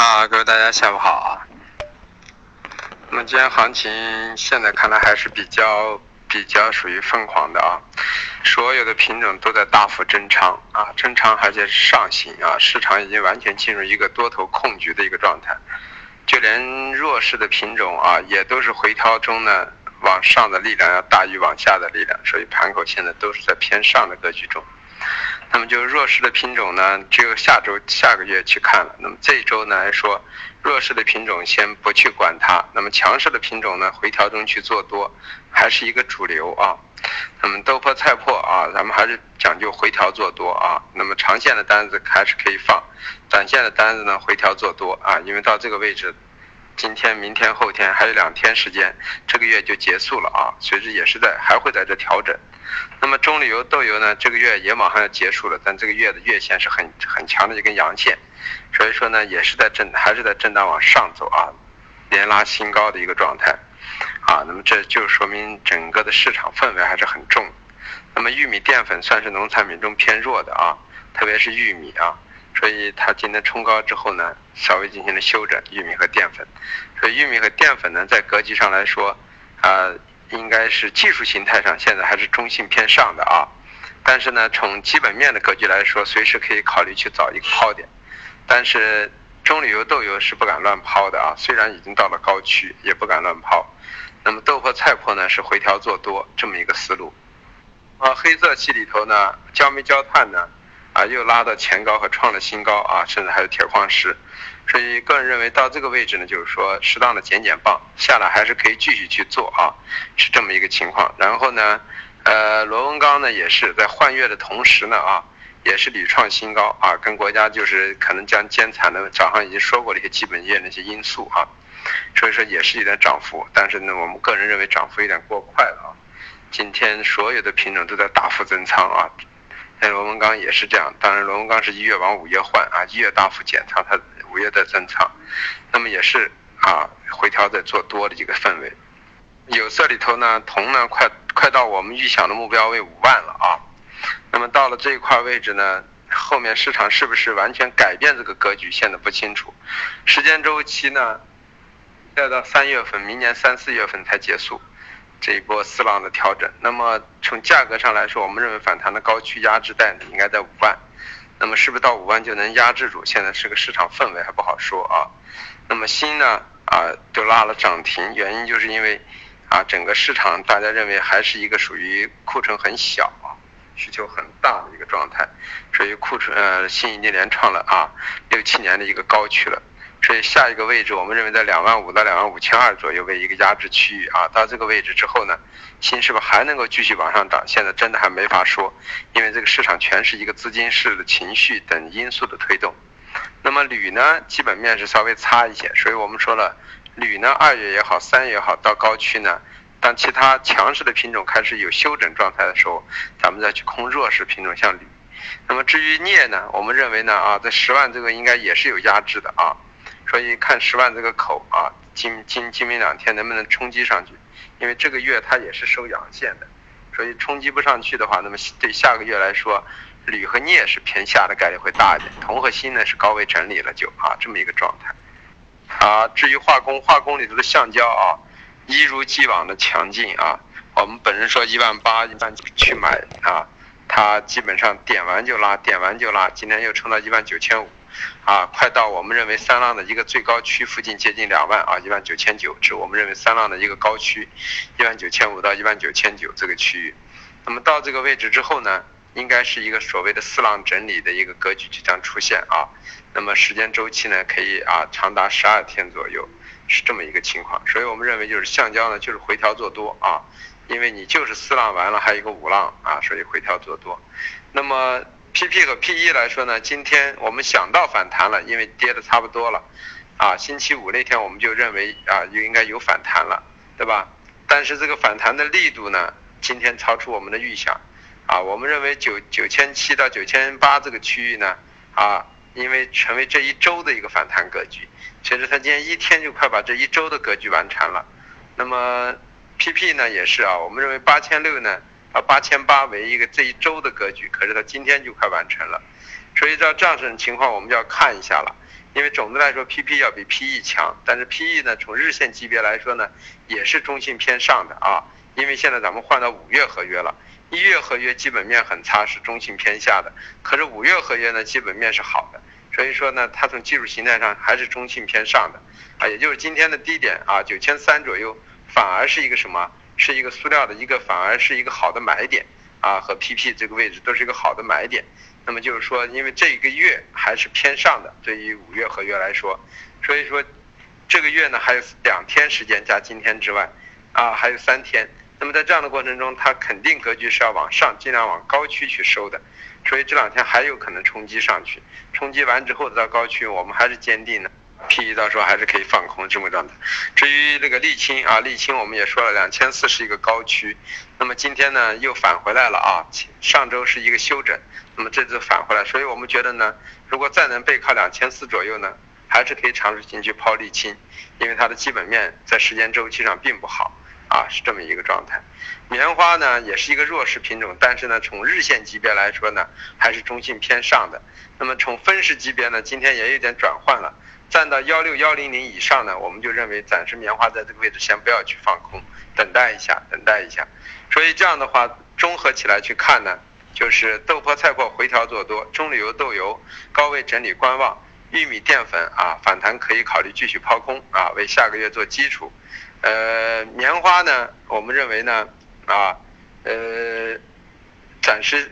啊，各位大家下午好啊。那么今天行情现在看来还是比较比较属于疯狂的啊，所有的品种都在大幅增仓啊，增仓而且上行啊，市场已经完全进入一个多头控局的一个状态，就连弱势的品种啊，也都是回调中呢，往上的力量要大于往下的力量，所以盘口现在都是在偏上的格局中。那么就弱势的品种呢，只有下周下个月去看了。那么这一周呢来说，弱势的品种先不去管它。那么强势的品种呢，回调中去做多，还是一个主流啊。那么豆粕菜粕啊，咱们还是讲究回调做多啊。那么长线的单子还是可以放，短线的单子呢回调做多啊。因为到这个位置，今天、明天、后天还有两天时间，这个月就结束了啊。随之也是在还会在这调整。那么中榈油豆油呢，这个月也马上要结束了，但这个月的月线是很很强的一根阳线，所以说呢，也是在震，还是在震荡往上走啊，连拉新高的一个状态，啊，那么这就说明整个的市场氛围还是很重。那么玉米淀粉算是农产品中偏弱的啊，特别是玉米啊，所以它今天冲高之后呢，稍微进行了休整，玉米和淀粉，所以玉米和淀粉呢，在格局上来说，啊。应该是技术形态上现在还是中性偏上的啊，但是呢，从基本面的格局来说，随时可以考虑去找一个抛点。但是中旅游豆油是不敢乱抛的啊，虽然已经到了高区，也不敢乱抛。那么豆粕菜粕呢是回调做多这么一个思路。啊，黑色系里头呢，焦煤焦炭呢，啊又拉到前高和创了新高啊，甚至还有铁矿石。所以个人认为到这个位置呢，就是说适当的减减磅下来还是可以继续去做啊，是这么一个情况。然后呢，呃，螺纹钢呢也是在换月的同时呢啊，也是屡创新高啊，跟国家就是可能将减产的早上已经说过了一些基本面那些因素啊，所以说也是有点涨幅，但是呢，我们个人认为涨幅有点过快了啊。今天所有的品种都在大幅增仓啊，那螺纹钢也是这样，当然螺纹钢是一月往五月换啊，一月大幅减仓它。五月在增仓，那么也是啊，回调在做多的一个氛围。有色里头呢，铜呢快快到我们预想的目标位五万了啊。那么到了这一块位置呢，后面市场是不是完全改变这个格局，现在不清楚。时间周期呢，要到三月份，明年三四月份才结束这一波四浪的调整。那么从价格上来说，我们认为反弹的高区压制带呢，应该在五万。那么是不是到五万就能压制住？现在是个市场氛围还不好说啊。那么锌呢啊都拉了涨停，原因就是因为啊整个市场大家认为还是一个属于库存很小、需求很大的一个状态，所以库存呃锌已经连创了啊六七年的一个高区了。所以下一个位置，我们认为在两万五到两万五千二左右为一个压制区域啊。到这个位置之后呢，锌是不是还能够继续往上涨？现在真的还没法说，因为这个市场全是一个资金式的情绪等因素的推动。那么铝呢，基本面是稍微差一些，所以我们说了，铝呢二月也好，三月也好，到高区呢，当其他强势的品种开始有休整状态的时候，咱们再去空弱势品种，像铝。那么至于镍呢，我们认为呢啊，在十万这个应该也是有压制的啊。所以看十万这个口啊，今今今明两天能不能冲击上去？因为这个月它也是收阳线的，所以冲击不上去的话，那么对下个月来说，铝和镍是偏下的概率会大一点，铜和锌呢是高位整理了就啊这么一个状态。啊，至于化工，化工里头的橡胶啊，一如既往的强劲啊。我们本人说一万八一万去买啊，它基本上点完就拉，点完就拉，今天又冲到一万九千五。啊，快到我们认为三浪的一个最高区附近，接近两万啊，一万九千九，是我们认为三浪的一个高区，一万九千五到一万九千九这个区域。那么到这个位置之后呢，应该是一个所谓的四浪整理的一个格局即将出现啊。那么时间周期呢，可以啊长达十二天左右，是这么一个情况。所以我们认为就是橡胶呢，就是回调做多啊，因为你就是四浪完了，还有一个五浪啊，所以回调做多。那么。PP 和 PE 来说呢，今天我们想到反弹了，因为跌的差不多了，啊，星期五那天我们就认为啊，就应该有反弹了，对吧？但是这个反弹的力度呢，今天超出我们的预想，啊，我们认为九九千七到九千八这个区域呢，啊，因为成为这一周的一个反弹格局，其实它今天一天就快把这一周的格局完成了。那么 PP 呢也是啊，我们认为八千六呢。啊，八千八为一个这一周的格局，可是它今天就快完成了，所以照这样种情况，我们就要看一下了。因为总的来说，PP 要比 PE 强，但是 PE 呢，从日线级别来说呢，也是中性偏上的啊。因为现在咱们换到五月合约了，一月合约基本面很差，是中性偏下的。可是五月合约呢，基本面是好的，所以说呢，它从技术形态上还是中性偏上的啊。也就是今天的低点啊，九千三左右，反而是一个什么？是一个塑料的一个，反而是一个好的买点啊。和 PP 这个位置都是一个好的买点。那么就是说，因为这一个月还是偏上的，对于五月合约来说，所以说这个月呢还有两天时间加今天之外，啊还有三天。那么在这样的过程中，它肯定格局是要往上，尽量往高区去收的，所以这两天还有可能冲击上去。冲击完之后到高区，我们还是坚定的。P/E 到时候还是可以放空这么状态。至于那个沥青啊，沥青我们也说了，两千四是一个高区，那么今天呢又返回来了啊。上周是一个休整，那么这次返回来，所以我们觉得呢，如果再能背靠两千四左右呢，还是可以尝试进去抛沥青，因为它的基本面在时间周期上并不好啊，是这么一个状态。棉花呢也是一个弱势品种，但是呢从日线级别来说呢，还是中性偏上的。那么从分时级别呢，今天也有点转换了。站到幺六幺零零以上呢，我们就认为暂时棉花在这个位置先不要去放空，等待一下，等待一下。所以这样的话，综合起来去看呢，就是豆粕、菜粕回调做多，中榈油、豆油高位整理观望，玉米淀粉啊反弹可以考虑继续抛空啊，为下个月做基础。呃，棉花呢，我们认为呢，啊，呃，暂时。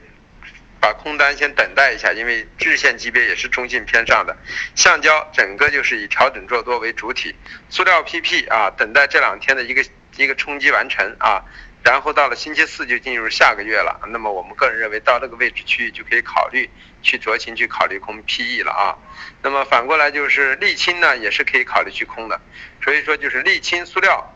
把空单先等待一下，因为日线级别也是中性偏上的。橡胶整个就是以调整做多为主体，塑料 PP 啊，等待这两天的一个一个冲击完成啊，然后到了星期四就进入下个月了。那么我们个人认为到这个位置区域就可以考虑去酌情去考虑空 PE 了啊。那么反过来就是沥青呢，也是可以考虑去空的。所以说就是沥青塑料。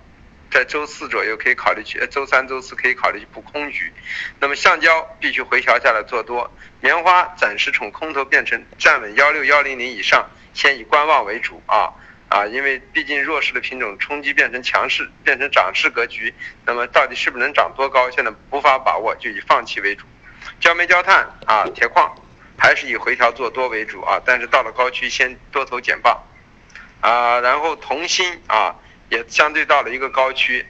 在周四左右可以考虑去，周三、周四可以考虑去补空局。那么橡胶必须回调下来做多，棉花暂时从空头变成站稳幺六幺零零以上，先以观望为主啊啊，因为毕竟弱势的品种冲击变成强势，变成涨势格局，那么到底是不是能涨多高，现在无法把握，就以放弃为主。焦煤、焦炭啊，铁矿还是以回调做多为主啊，但是到了高区先多头减磅啊，然后铜锌啊。也相对到了一个高区，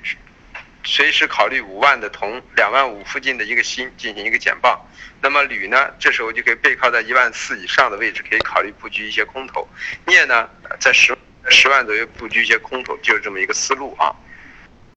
随时考虑五万的铜，两万五附近的一个锌进行一个减磅。那么铝呢，这时候就可以背靠在一万四以上的位置，可以考虑布局一些空头。镍呢，在十十万左右布局一些空头，就是这么一个思路啊。